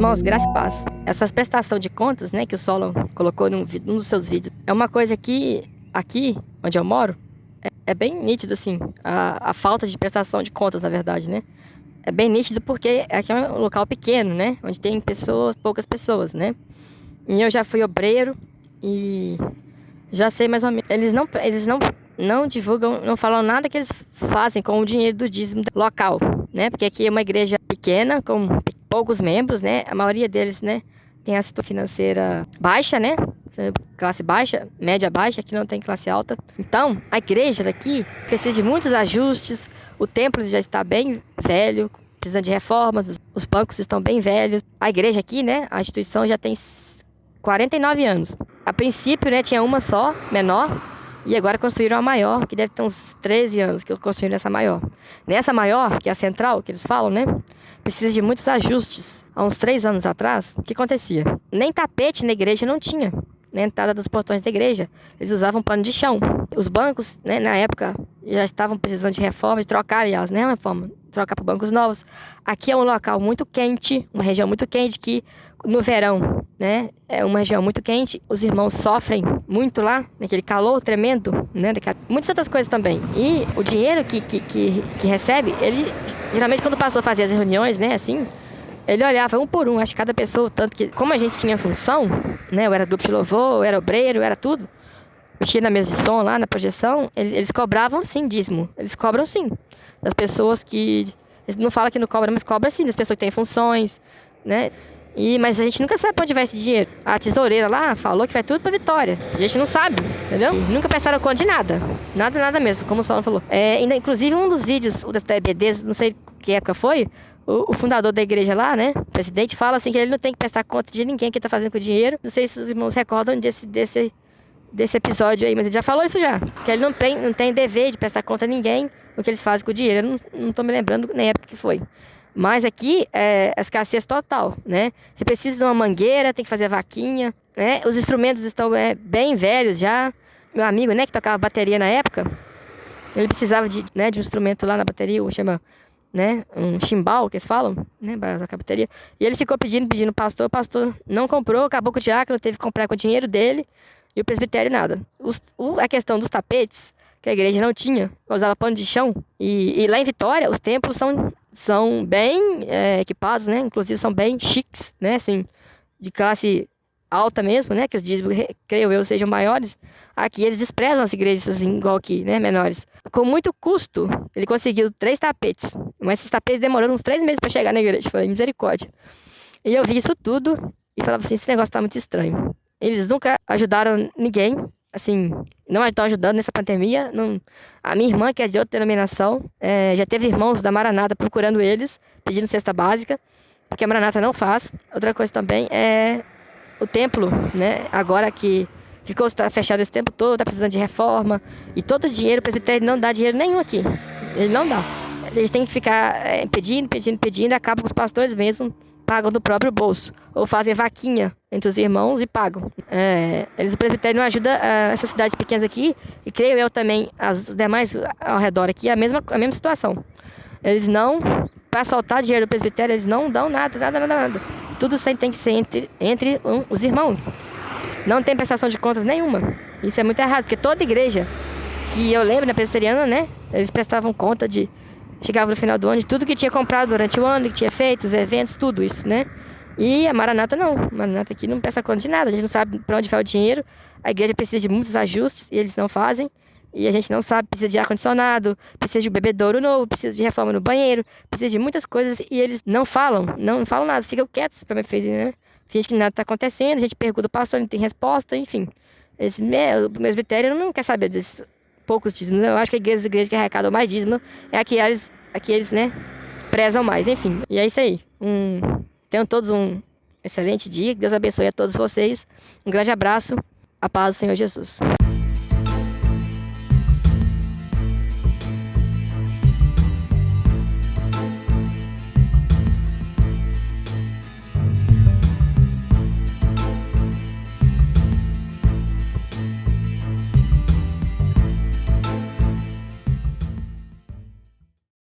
Irmãos, graça e paz. Essa prestação de contas, né, que o Solon colocou num, num dos seus vídeos, é uma coisa que aqui, onde eu moro, é, é bem nítido, assim, a, a, falta de prestação de contas, na verdade, né? É bem nítido porque aqui é um local pequeno, né? Onde tem pessoas, poucas pessoas, né? E eu já fui obreiro e já sei mais ou menos. Eles não, eles não, não divulgam, não falam nada que eles fazem com o dinheiro do dízimo local, né? Porque aqui é uma igreja pequena, com poucos membros, né? A maioria deles, né, tem a situação financeira baixa, né? Classe baixa, média baixa, que não tem classe alta. Então, a igreja daqui precisa de muitos ajustes. O templo já está bem velho, precisando de reformas, os bancos estão bem velhos. A igreja aqui, né, a instituição já tem 49 anos. A princípio, né, tinha uma só, menor, e agora construíram a maior, que deve ter uns 13 anos que construíram essa maior. Nessa maior, que é a central, que eles falam, né? Precisa de muitos ajustes. Há uns três anos atrás, o que acontecia? Nem tapete na igreja não tinha. Na entrada dos portões da igreja, eles usavam pano de chão. Os bancos, né, na época, já estavam precisando de reforma, de trocar, aliás, né, reforma, trocar para bancos novos. Aqui é um local muito quente, uma região muito quente que no verão, né? É uma região muito quente, os irmãos sofrem muito lá, naquele calor tremendo, né? Daquela... Muitas outras coisas também. E o dinheiro que, que, que, que recebe, ele geralmente quando o pastor fazia as reuniões, né, assim, ele olhava um por um, acho que cada pessoa, tanto que, como a gente tinha função, né, eu era grupo de louvor, eu era obreiro, eu era tudo, mexia na mesa de som lá, na projeção, eles, eles cobravam sim dízimo, eles cobram sim, das pessoas que, não falam que não cobram, mas cobra sim, das pessoas que têm funções, né, e, mas a gente nunca sabe pra onde vai esse dinheiro. A tesoureira lá falou que vai tudo pra Vitória. A gente não sabe, entendeu? E nunca prestaram conta de nada. Nada, nada mesmo, como o Solon falou. É, ainda, inclusive, um dos vídeos da EBD, não sei que época foi, o, o, fundador da igreja lá, né? O presidente fala assim que ele não tem que prestar conta de ninguém que tá fazendo com o dinheiro. Não sei se os irmãos recordam desse, desse, desse episódio aí, mas ele já falou isso já. Que ele não tem, não tem dever de prestar conta a ninguém o que eles fazem com o dinheiro. Eu não, não tô me lembrando nem época que foi. Mas aqui é escassez total, né? Você precisa de uma mangueira, tem que fazer vaquinha, né? Os instrumentos estão é, bem velhos já. Meu amigo, né, que tocava bateria na época, ele precisava de, né, de um instrumento lá na bateria, chama, né, um chimbal, que eles falam, né, para tocar bateria. E ele ficou pedindo, pedindo pastor, pastor não comprou, acabou com o diácono, teve que comprar com o dinheiro dele, e o presbitério nada. Os, o, a questão dos tapetes, que a igreja não tinha, usava pano de chão. E, e lá em Vitória, os templos são são bem é, equipados, né? Inclusive são bem chiques, né? Assim, de classe alta mesmo, né? Que os dízimos, creio eu, sejam maiores. Aqui eles desprezam as igrejas assim, igual aqui, né? Menores. Com muito custo, ele conseguiu três tapetes. Mas esses tapetes demoraram uns três meses para chegar na igreja. Falei, misericórdia. E eu vi isso tudo e falava assim, esse negócio tá muito estranho. Eles nunca ajudaram ninguém, assim, não estão ajudando nessa pandemia. Não... A minha irmã, que é de outra denominação, é, já teve irmãos da Maranata procurando eles, pedindo cesta básica, porque a Maranata não faz. Outra coisa também é o templo, né? Agora que ficou tá fechado esse tempo todo, está precisando de reforma, e todo o dinheiro, o presbitério não dá dinheiro nenhum aqui. Ele não dá. Gente tem que ficar é, pedindo, pedindo, pedindo, acaba com os pastores mesmo pagam do próprio bolso, ou fazem vaquinha entre os irmãos e pagam. É, eles, o presbitério não ajuda uh, essas cidades pequenas aqui, e creio eu também, as demais ao redor aqui, a mesma, a mesma situação. Eles não, para soltar dinheiro do presbitério, eles não dão nada, nada, nada, nada. Tudo tem que ser entre, entre um, os irmãos. Não tem prestação de contas nenhuma. Isso é muito errado, porque toda igreja que eu lembro na presbiteriana, né, eles prestavam conta de chegava no final do ano tudo que tinha comprado durante o ano, que tinha feito, os eventos, tudo isso, né? E a Maranata não. A Maranata aqui não presta conta de nada. A gente não sabe para onde vai o dinheiro. A igreja precisa de muitos ajustes e eles não fazem. E a gente não sabe, precisa de ar-condicionado, precisa de um bebedouro novo, precisa de reforma no banheiro, precisa de muitas coisas e eles não falam, não falam nada, ficam quietos para me fazer, né? Finge que nada está acontecendo, a gente pergunta o pastor, não tem resposta, enfim. Esse, o presbitério não quer saber desses poucos dízimos. Eu acho que a igreja, as igrejas que arrecadam mais dízimo é a que a que eles, né, prezam mais. Enfim, e é isso aí. Um, tenham todos um excelente dia. Deus abençoe a todos vocês. Um grande abraço. A paz do Senhor Jesus.